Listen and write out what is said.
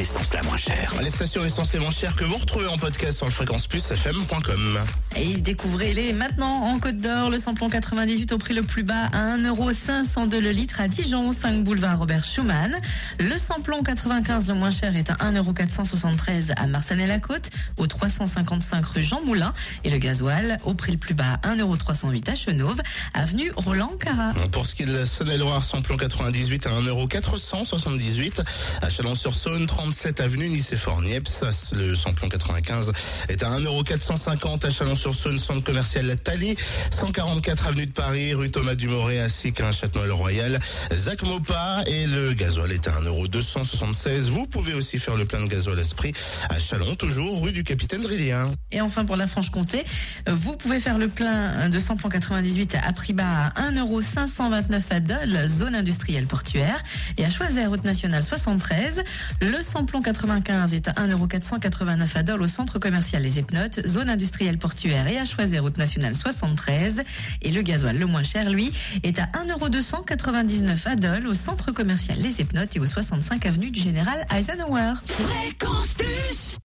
L'essence la moins chère Les stations essence les moins chères que vous retrouvez en podcast sur le fréquenceplusfm.com. Et découvrez-les maintenant en Côte d'Or, le samplon 98 au prix le plus bas à 1,502€ le litre à Dijon, 5 boulevard Robert Schumann. Le samplon 95 le moins cher est à 1,473€ à Marsanne-la-Côte, au 355 rue Jean Moulin. Et le gasoil au prix le plus bas à 1,308€ à Chenauve, avenue Roland Cara. Pour ce qui est de la Saône-et-Loire, samplon 98 à 1,478€. À Chalon-sur-Saône, 37 avenue Nice et Fornieps. Le samplon 95 est à 1,450€ à Chalon-sur-Saône, centre commercial La Thalie. 144 avenue de Paris, rue Thomas Dumoré, ainsi qu'un Châtenois-le-Royal. Zach Mopa et le gasoil est à 1,276€. Vous pouvez aussi faire le plein de gasoil Esprit à Chalon, toujours rue du Capitaine Drillien. Et enfin pour la Franche-Comté, vous pouvez faire le plein de samplon 98 à prix bas à 1,529€ à Dole, zone industrielle portuaire. Et à Choiset, route nationale 73, le samplon 95 est à 1,489€ à Dole au centre commercial Les Epnotes, zone industrielle portuaire et à Choiset, route nationale 73. Et le gasoil le moins cher, lui, est à 1,299€ à Dole au centre commercial Les Epnotes et au 65 avenue du Général Eisenhower. Fréquence Plus